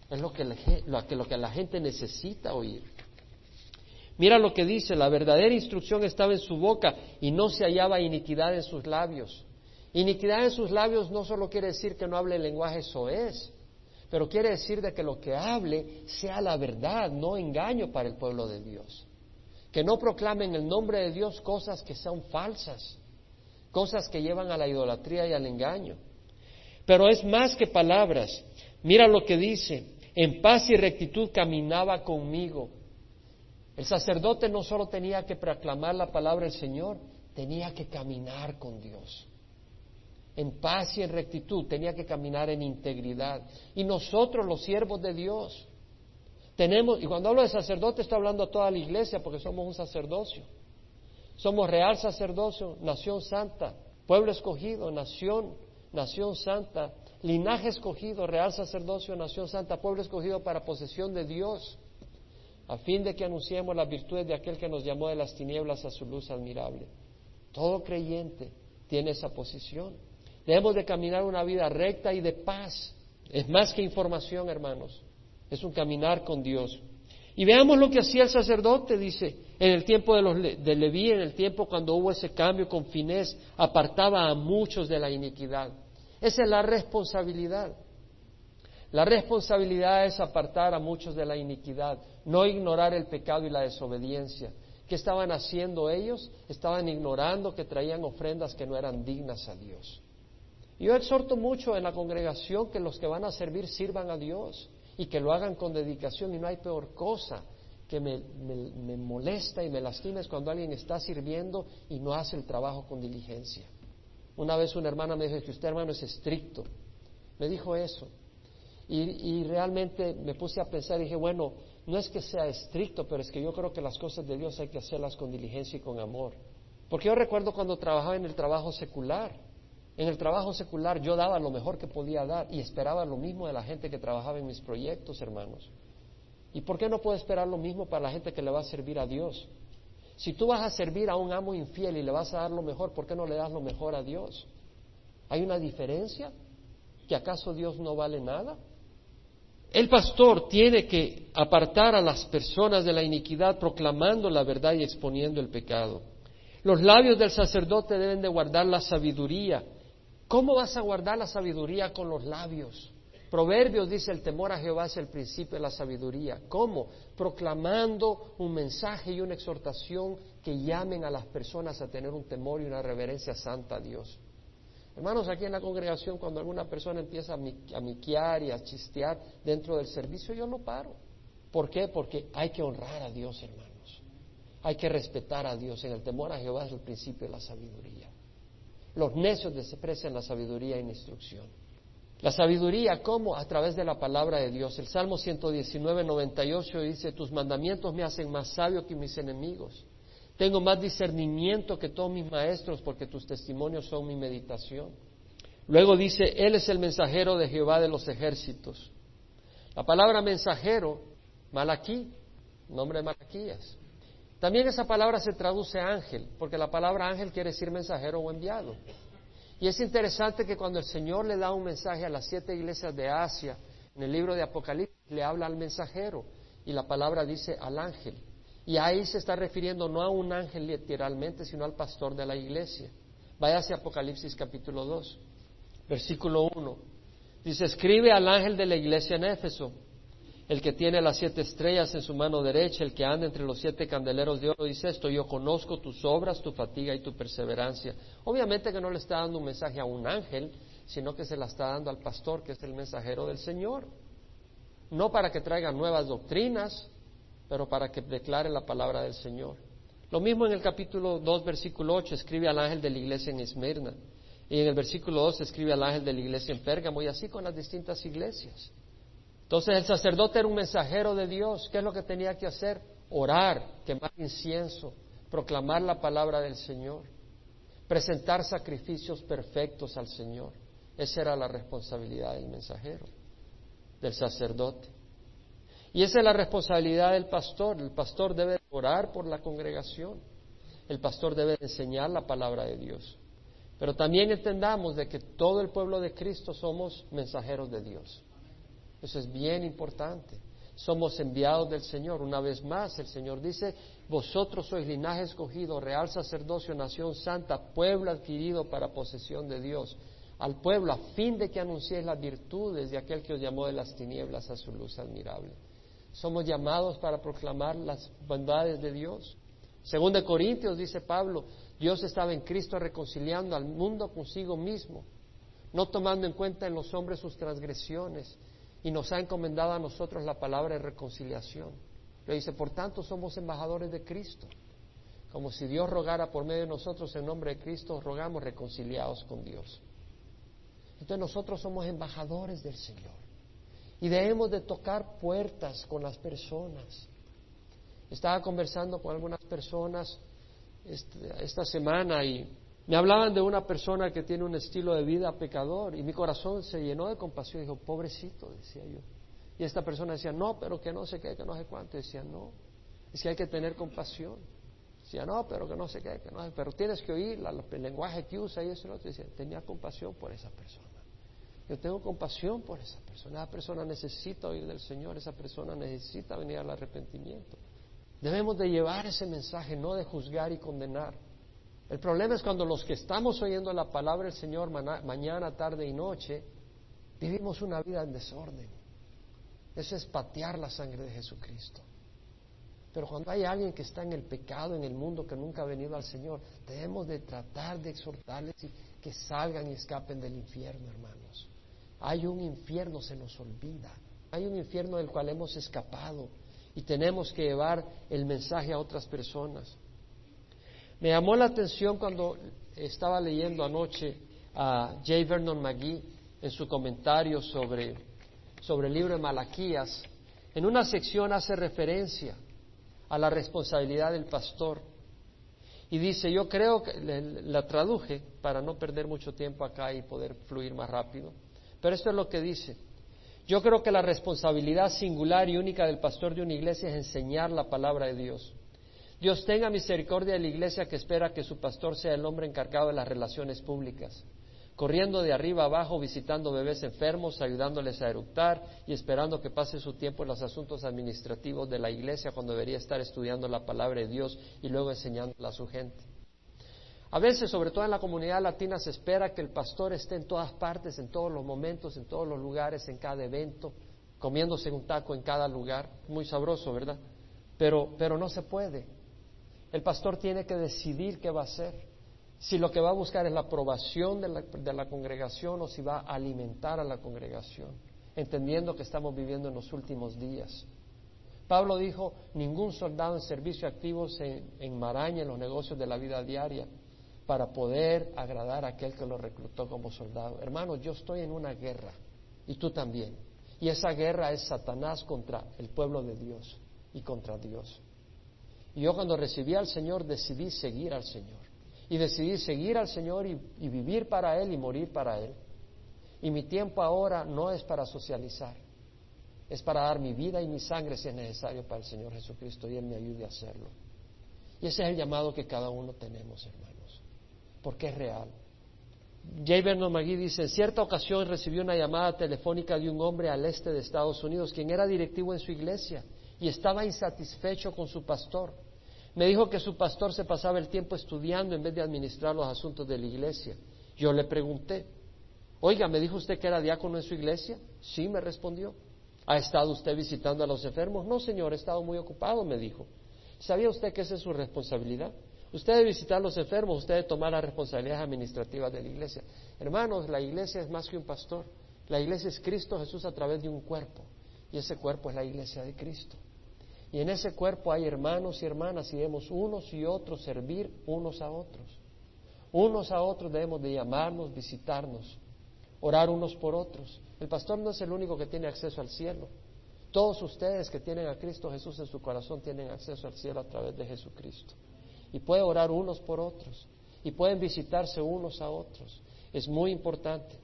Es lo que, lo que la gente necesita oír. Mira lo que dice, la verdadera instrucción estaba en su boca y no se hallaba iniquidad en sus labios. Iniquidad en sus labios no solo quiere decir que no hable el lenguaje soez, pero quiere decir de que lo que hable sea la verdad, no engaño para el pueblo de Dios. Que no proclamen el nombre de Dios cosas que sean falsas, cosas que llevan a la idolatría y al engaño. Pero es más que palabras. Mira lo que dice, en paz y rectitud caminaba conmigo. El sacerdote no solo tenía que proclamar la palabra del Señor, tenía que caminar con Dios en paz y en rectitud, tenía que caminar en integridad. Y nosotros, los siervos de Dios, tenemos, y cuando hablo de sacerdote estoy hablando a toda la iglesia porque somos un sacerdocio. Somos real sacerdocio, nación santa, pueblo escogido, nación, nación santa, linaje escogido, real sacerdocio, nación santa, pueblo escogido para posesión de Dios, a fin de que anunciemos las virtudes de aquel que nos llamó de las tinieblas a su luz admirable. Todo creyente tiene esa posición. Debemos de caminar una vida recta y de paz. Es más que información, hermanos. Es un caminar con Dios. Y veamos lo que hacía el sacerdote, dice, en el tiempo de, los, de Leví, en el tiempo cuando hubo ese cambio con Finés, apartaba a muchos de la iniquidad. Esa es la responsabilidad. La responsabilidad es apartar a muchos de la iniquidad, no ignorar el pecado y la desobediencia. ¿Qué estaban haciendo ellos? Estaban ignorando que traían ofrendas que no eran dignas a Dios. Yo exhorto mucho en la congregación que los que van a servir sirvan a Dios y que lo hagan con dedicación y no hay peor cosa que me, me, molesta y me lastima es cuando alguien está sirviendo y no hace el trabajo con diligencia. Una vez una hermana me dijo que usted hermano es estricto. Me dijo eso. Y, y, realmente me puse a pensar y dije, bueno, no es que sea estricto, pero es que yo creo que las cosas de Dios hay que hacerlas con diligencia y con amor. Porque yo recuerdo cuando trabajaba en el trabajo secular. En el trabajo secular yo daba lo mejor que podía dar y esperaba lo mismo de la gente que trabajaba en mis proyectos, hermanos. ¿Y por qué no puedo esperar lo mismo para la gente que le va a servir a Dios? Si tú vas a servir a un amo infiel y le vas a dar lo mejor, ¿por qué no le das lo mejor a Dios? ¿Hay una diferencia? ¿Que acaso Dios no vale nada? El pastor tiene que apartar a las personas de la iniquidad proclamando la verdad y exponiendo el pecado. Los labios del sacerdote deben de guardar la sabiduría. ¿Cómo vas a guardar la sabiduría con los labios? Proverbios dice el temor a Jehová es el principio de la sabiduría. ¿Cómo? Proclamando un mensaje y una exhortación que llamen a las personas a tener un temor y una reverencia santa a Dios. Hermanos, aquí en la congregación, cuando alguna persona empieza a miquear y a chistear dentro del servicio, yo no paro. ¿Por qué? Porque hay que honrar a Dios, hermanos. Hay que respetar a Dios. En el temor a Jehová es el principio de la sabiduría. Los necios desprecian la sabiduría y la instrucción. La sabiduría, ¿cómo? A través de la palabra de Dios. El Salmo 119, 98 dice, tus mandamientos me hacen más sabio que mis enemigos. Tengo más discernimiento que todos mis maestros porque tus testimonios son mi meditación. Luego dice, Él es el mensajero de Jehová de los ejércitos. La palabra mensajero, Malaquí, nombre de Malaquías. También esa palabra se traduce ángel, porque la palabra ángel quiere decir mensajero o enviado. Y es interesante que cuando el Señor le da un mensaje a las siete iglesias de Asia, en el libro de Apocalipsis, le habla al mensajero y la palabra dice al ángel. Y ahí se está refiriendo no a un ángel literalmente, sino al pastor de la iglesia. Váyase a Apocalipsis capítulo 2, versículo 1. Dice, escribe al ángel de la iglesia en Éfeso el que tiene las siete estrellas en su mano derecha, el que anda entre los siete candeleros de oro, dice esto, yo conozco tus obras, tu fatiga y tu perseverancia. Obviamente que no le está dando un mensaje a un ángel, sino que se la está dando al pastor, que es el mensajero del Señor. No para que traiga nuevas doctrinas, pero para que declare la palabra del Señor. Lo mismo en el capítulo 2, versículo 8, escribe al ángel de la iglesia en Esmirna. Y en el versículo 2 escribe al ángel de la iglesia en Pérgamo, y así con las distintas iglesias. Entonces el sacerdote era un mensajero de Dios. ¿Qué es lo que tenía que hacer? Orar, quemar incienso, proclamar la palabra del Señor, presentar sacrificios perfectos al Señor. Esa era la responsabilidad del mensajero, del sacerdote. Y esa es la responsabilidad del pastor. El pastor debe orar por la congregación. El pastor debe enseñar la palabra de Dios. Pero también entendamos de que todo el pueblo de Cristo somos mensajeros de Dios. Eso es bien importante. Somos enviados del Señor. Una vez más, el Señor dice, vosotros sois linaje escogido, real sacerdocio, nación santa, pueblo adquirido para posesión de Dios, al pueblo a fin de que anunciéis las virtudes de aquel que os llamó de las tinieblas a su luz admirable. Somos llamados para proclamar las bondades de Dios. Según de Corintios dice Pablo, Dios estaba en Cristo reconciliando al mundo consigo mismo, no tomando en cuenta en los hombres sus transgresiones y nos ha encomendado a nosotros la palabra de reconciliación. Le dice, por tanto somos embajadores de Cristo. Como si Dios rogara por medio de nosotros en nombre de Cristo, rogamos reconciliados con Dios. Entonces nosotros somos embajadores del Señor y debemos de tocar puertas con las personas. Estaba conversando con algunas personas este, esta semana y me hablaban de una persona que tiene un estilo de vida pecador y mi corazón se llenó de compasión dijo, pobrecito, decía yo. Y esta persona decía, no, pero que no sé qué, que no sé cuánto. Decía, no, que hay que tener compasión. Decía, no, pero que no sé qué, que no sé, pero tienes que oír el lenguaje que usa y eso y otro. Decía, tenía compasión por esa persona. Yo tengo compasión por esa persona. Esa persona necesita oír del Señor, esa persona necesita venir al arrepentimiento. Debemos de llevar ese mensaje, no de juzgar y condenar. El problema es cuando los que estamos oyendo la palabra del Señor mañana, tarde y noche, vivimos una vida en desorden. Eso es patear la sangre de Jesucristo. Pero cuando hay alguien que está en el pecado, en el mundo, que nunca ha venido al Señor, debemos de tratar de exhortarles que salgan y escapen del infierno, hermanos. Hay un infierno, se nos olvida. Hay un infierno del cual hemos escapado y tenemos que llevar el mensaje a otras personas. Me llamó la atención cuando estaba leyendo anoche a J. Vernon McGee en su comentario sobre, sobre el libro de Malaquías. En una sección hace referencia a la responsabilidad del pastor. Y dice, yo creo que la traduje para no perder mucho tiempo acá y poder fluir más rápido. Pero esto es lo que dice. Yo creo que la responsabilidad singular y única del pastor de una iglesia es enseñar la palabra de Dios. Dios tenga misericordia de la iglesia que espera que su pastor sea el hombre encargado de las relaciones públicas, corriendo de arriba abajo, visitando bebés enfermos, ayudándoles a eructar y esperando que pase su tiempo en los asuntos administrativos de la iglesia cuando debería estar estudiando la palabra de Dios y luego enseñándola a su gente. A veces, sobre todo en la comunidad latina, se espera que el pastor esté en todas partes, en todos los momentos, en todos los lugares, en cada evento, comiéndose un taco en cada lugar. Muy sabroso, ¿verdad? Pero, pero no se puede. El pastor tiene que decidir qué va a hacer. Si lo que va a buscar es la aprobación de la, congregación o si va a alimentar a la congregación, entendiendo que estamos viviendo en los últimos días. Pablo dijo, ningún soldado en servicio activo se enmaraña en los negocios de la vida diaria para poder agradar a aquel que lo reclutó como soldado. Hermanos, yo estoy en una guerra y tú también. Y esa guerra es Satanás contra el pueblo de Dios y contra Dios. Y yo cuando recibí al Señor decidí seguir al Señor. Y decidí seguir al Señor y, vivir para Él y morir para Él. Y mi tiempo ahora no es para socializar, es para dar mi vida y mi sangre si es necesario para el Señor Jesucristo y Él me ayude a hacerlo. Y ese es el llamado que cada uno tenemos, hermano porque es real. J. Vernon McGee dice, en cierta ocasión recibió una llamada telefónica de un hombre al este de Estados Unidos, quien era directivo en su iglesia y estaba insatisfecho con su pastor. Me dijo que su pastor se pasaba el tiempo estudiando en vez de administrar los asuntos de la iglesia. Yo le pregunté, oiga, ¿me dijo usted que era diácono en su iglesia? Sí, me respondió. ¿Ha estado usted visitando a los enfermos? No, señor, he estado muy ocupado, me dijo. ¿Sabía usted que esa es su responsabilidad? Usted debe visitar a los enfermos, usted debe tomar las responsabilidades administrativas de la iglesia. Hermanos, la iglesia es más que un pastor. La iglesia es Cristo Jesús a través de un cuerpo. Y ese cuerpo es la iglesia de Cristo. Y en ese cuerpo hay hermanos y hermanas y debemos unos y otros servir unos a otros. Unos a otros debemos de llamarnos, visitarnos, orar unos por otros. El pastor no es el único que tiene acceso al cielo. Todos ustedes que tienen a Cristo Jesús en su corazón tienen acceso al cielo a través de Jesucristo y puede orar unos por otros y pueden visitarse unos a otros. Es muy importante.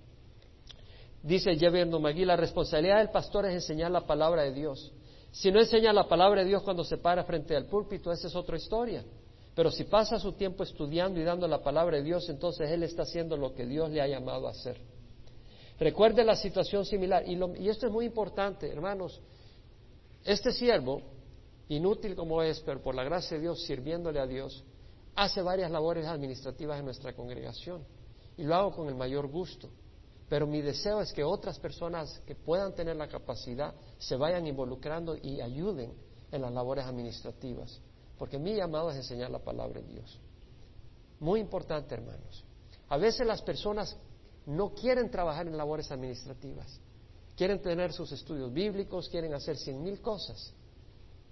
Dice Jeverno Magui, la responsabilidad del pastor es enseñar la palabra de Dios. Si no enseña la palabra de Dios cuando se para frente al púlpito, esa es otra historia. Pero si pasa su tiempo estudiando y dando la palabra de Dios, entonces él está haciendo lo que Dios le ha llamado a hacer. Recuerde la situación similar. Y, y esto es muy importante, hermanos. Este siervo inútil como es, pero por la gracia de Dios, sirviéndole a Dios, hace varias labores administrativas en nuestra congregación y lo hago con el mayor gusto. Pero mi deseo es que otras personas que puedan tener la capacidad se vayan involucrando y ayuden en las labores administrativas, porque mi llamado es enseñar la palabra de Dios. Muy importante, hermanos. A veces las personas no quieren trabajar en labores administrativas, quieren tener sus estudios bíblicos, quieren hacer cien mil cosas,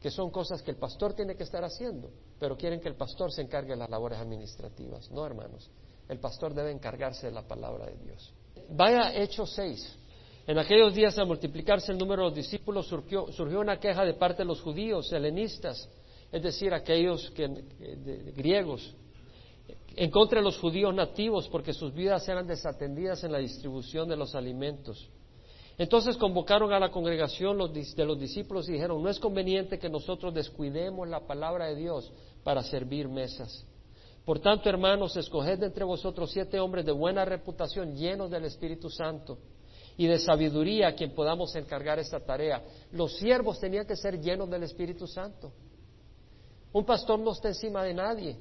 que son cosas que el pastor tiene que estar haciendo, pero quieren que el pastor se encargue de las labores administrativas. No, hermanos, el pastor debe encargarse de la palabra de Dios. Vaya Hechos 6. En aquellos días, al multiplicarse el número de los discípulos, surgió, una queja de parte de los judíos, helenistas, es decir, aquellos que, griegos, en contra de los judíos nativos, porque sus vidas eran desatendidas en la distribución de los alimentos. Entonces convocaron a la congregación de los discípulos y dijeron, no es conveniente que nosotros descuidemos la palabra de Dios para servir mesas. Por tanto, hermanos, escoged entre vosotros siete hombres de buena reputación, llenos del Espíritu Santo y de sabiduría, a quien podamos encargar esta tarea. Los siervos tenían que ser llenos del Espíritu Santo. Un pastor no está encima de nadie,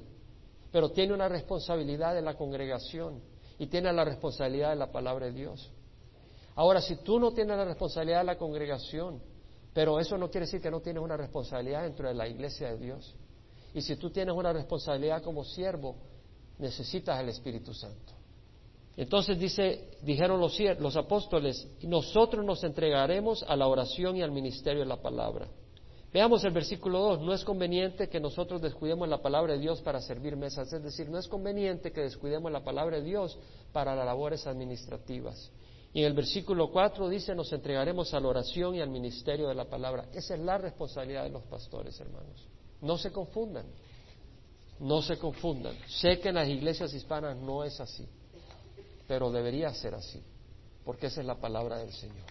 pero tiene una responsabilidad de la congregación y tiene la responsabilidad de la palabra de Dios. Ahora, si tú no tienes la responsabilidad de la congregación, pero eso no quiere decir que no tienes una responsabilidad dentro de la iglesia de Dios. Y si tú tienes una responsabilidad como siervo, necesitas el Espíritu Santo. Entonces dice, dijeron los, apóstoles, nosotros nos entregaremos a la oración y al ministerio de la palabra. Veamos el versículo 2. No es conveniente que nosotros descuidemos la palabra de Dios para servir mesas. Es decir, no es conveniente que descuidemos la palabra de Dios para las labores administrativas. Y en el versículo 4 dice, nos entregaremos a la oración y al ministerio de la palabra. Esa es la responsabilidad de los pastores, hermanos. No se confundan. No se confundan. Sé que en las iglesias hispanas no es así, pero debería ser así, porque esa es la palabra del Señor.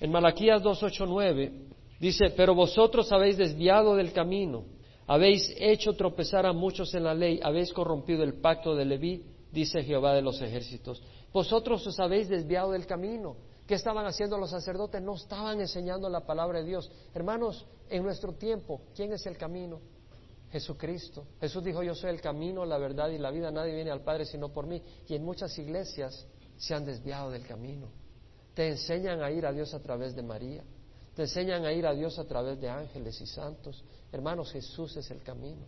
En Malaquías 2.8.9 Dice, pero vosotros habéis desviado del camino, habéis hecho tropezar a muchos en la ley, habéis corrompido el pacto de Leví, dice Jehová de los ejércitos. Vosotros os habéis desviado del camino. ¿Qué estaban haciendo los sacerdotes? No estaban enseñando la palabra de Dios. Hermanos, en nuestro tiempo, ¿quién es el camino? Jesucristo. Jesús dijo, yo soy el camino, la verdad y la vida. Nadie viene al Padre sino por mí. Y en muchas iglesias se han desviado del camino. Te enseñan a ir a Dios a través de María te enseñan a ir a Dios a través de ángeles y santos. Hermanos, Jesús es el camino.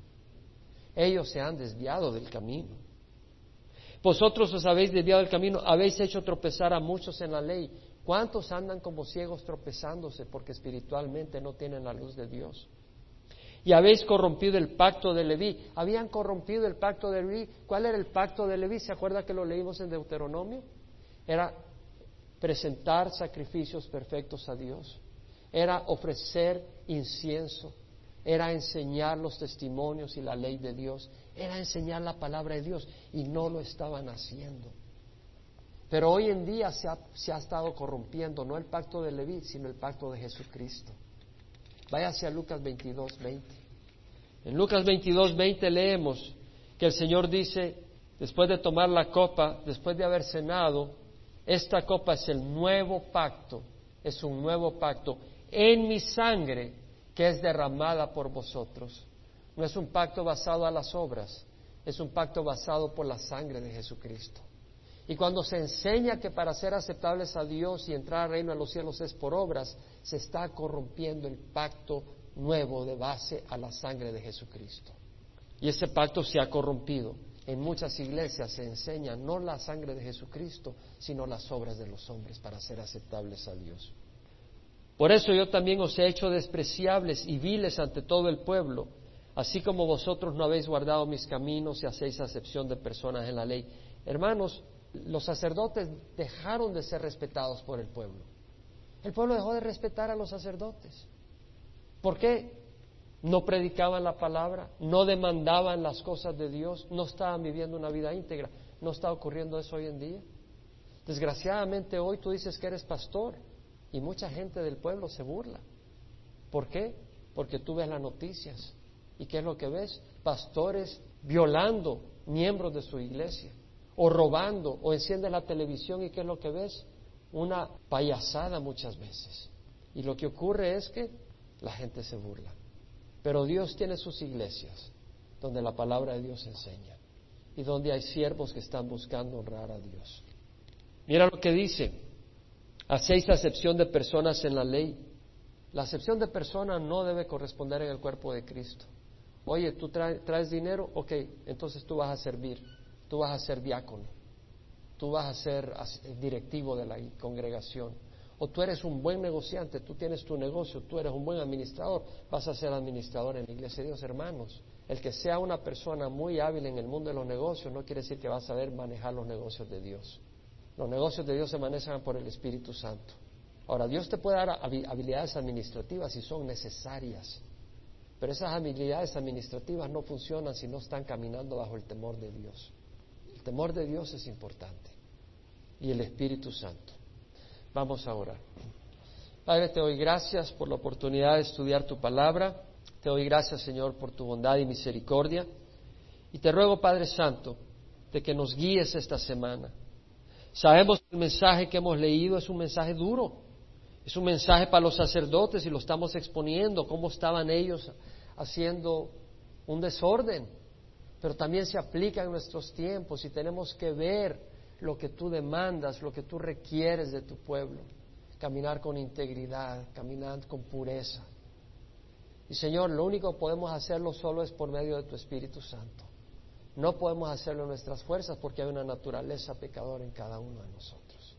Ellos se han desviado del camino. Vosotros os habéis desviado del camino, habéis hecho tropezar a muchos en la ley. ¿Cuántos andan como ciegos tropezándose porque espiritualmente no tienen la luz de Dios? Y habéis corrompido el pacto de Leví. Habían corrompido el pacto de Leví. ¿Cuál era el pacto de Leví? ¿Se acuerda que lo leímos en Deuteronomio? Era presentar sacrificios perfectos a Dios era ofrecer incienso, era enseñar los testimonios y la ley de Dios, era enseñar la palabra de Dios y no lo estaban haciendo. Pero hoy en día se ha, estado corrompiendo no el pacto de Leví, sino el pacto de Jesucristo. Váyase a Lucas 22, 20. En Lucas 22, 20 leemos que el Señor dice, después de tomar la copa, después de haber cenado, esta copa es el nuevo pacto, es un nuevo pacto en mi sangre que es derramada por vosotros. No es un pacto basado a las obras, es un pacto basado por la sangre de Jesucristo. Y cuando se enseña que para ser aceptables a Dios y entrar al reino de los cielos es por obras, se está corrompiendo el pacto nuevo de base a la sangre de Jesucristo. Y ese pacto se ha corrompido. En muchas iglesias se enseña no la sangre de Jesucristo, sino las obras de los hombres para ser aceptables a Dios. Por eso yo también os he hecho despreciables y viles ante todo el pueblo, así como vosotros no habéis guardado mis caminos y hacéis acepción de personas en la ley. Hermanos, los sacerdotes dejaron de ser respetados por el pueblo. El pueblo dejó de respetar a los sacerdotes. ¿Por qué? No predicaban la palabra, no demandaban las cosas de Dios, no estaban viviendo una vida íntegra. ¿No está ocurriendo eso hoy en día? Desgraciadamente hoy tú dices que eres pastor y mucha gente del pueblo se burla. ¿Por qué? Porque tú ves las noticias. ¿Y qué es lo que ves? Pastores violando miembros de su iglesia, o robando, o enciende la televisión y ¿qué es lo que ves? Una payasada muchas veces. Y lo que ocurre es que la gente se burla. Pero Dios tiene sus iglesias donde la palabra de Dios enseña y donde hay siervos que están buscando honrar a Dios. Mira lo que dice Hacéis acepción de personas en la ley. La acepción de personas no debe corresponder en el cuerpo de Cristo. Oye, tú traes dinero, ok, entonces tú vas a servir, tú vas a ser diácono, tú vas a ser directivo de la congregación. O tú eres un buen negociante, tú tienes tu negocio, tú eres un buen administrador, vas a ser administrador en la iglesia de Dios, hermanos. El que sea una persona muy hábil en el mundo de los negocios no quiere decir que va a saber manejar los negocios de Dios. Los negocios de Dios se manejan por el Espíritu Santo. Ahora, Dios te puede dar habilidades administrativas si son necesarias, pero esas habilidades administrativas no funcionan si no están caminando bajo el temor de Dios. Temor de Dios es importante y el Espíritu Santo. Vamos a orar. Padre, te doy gracias por la oportunidad de estudiar tu palabra. Te doy gracias, Señor, por tu bondad y misericordia. Y te ruego, Padre Santo, de que nos guíes esta semana Sabemos que el mensaje que hemos leído es un mensaje duro, es un mensaje para los sacerdotes y lo estamos exponiendo, cómo estaban ellos haciendo un desorden, pero también se aplica en nuestros tiempos y tenemos que ver lo que tú demandas, lo que tú requieres de tu pueblo, caminar con integridad, caminar con pureza. Y Señor, lo único que podemos hacerlo solo es por medio de tu Espíritu Santo. No podemos hacerlo en nuestras fuerzas porque hay una naturaleza pecadora en cada uno de nosotros.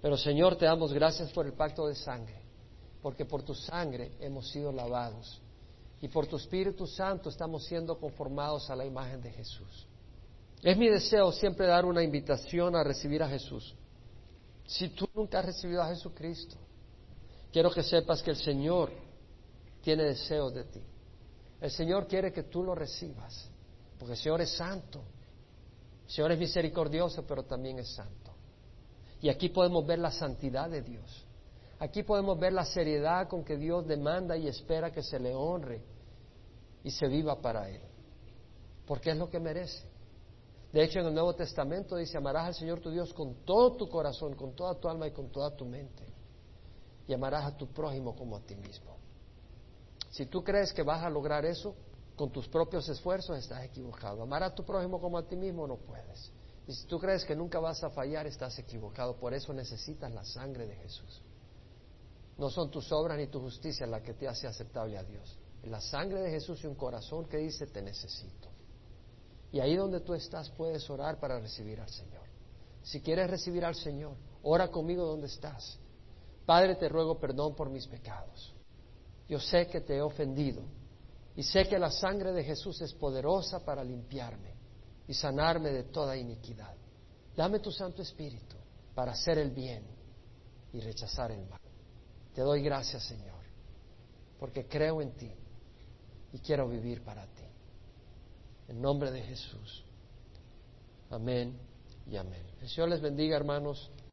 Pero Señor, te damos gracias por el pacto de sangre porque por tu sangre hemos sido lavados y por tu Espíritu Santo estamos siendo conformados a la imagen de Jesús. Es mi deseo siempre dar una invitación a recibir a Jesús. Si tú nunca has recibido a Jesucristo, quiero que sepas que el Señor tiene deseos de ti. El Señor quiere que tú lo recibas, porque el Señor es santo. El Señor es misericordioso, pero también es santo. Y aquí podemos ver la santidad de Dios. Aquí podemos ver la seriedad con que Dios demanda y espera que se le honre y se viva para Él, porque es lo que merece. De hecho, en el Nuevo Testamento dice, amarás al Señor tu Dios con todo tu corazón, con toda tu alma y con toda tu mente. Y amarás a tu prójimo como a ti mismo. Si tú crees que vas a lograr eso con tus propios esfuerzos, estás equivocado. Amar a tu prójimo como a ti mismo no puedes. Y si tú crees que nunca vas a fallar, estás equivocado. Por eso necesitas la sangre de Jesús. No son tus obras ni tu justicia la que te hace aceptable a Dios. Es la sangre de Jesús y un corazón que dice, te necesito. Y ahí donde tú estás puedes orar para recibir al Señor. Si quieres recibir al Señor, ora conmigo donde estás. Padre, te ruego perdón por mis pecados. Yo sé que te he ofendido y sé que la sangre de Jesús es poderosa para limpiarme y sanarme de toda iniquidad. Dame tu Santo Espíritu para hacer el bien y rechazar el mal. Te doy gracias, Señor, porque creo en ti y quiero vivir para ti. En nombre de Jesús. Amén y amén. El Señor les bendiga, hermanos.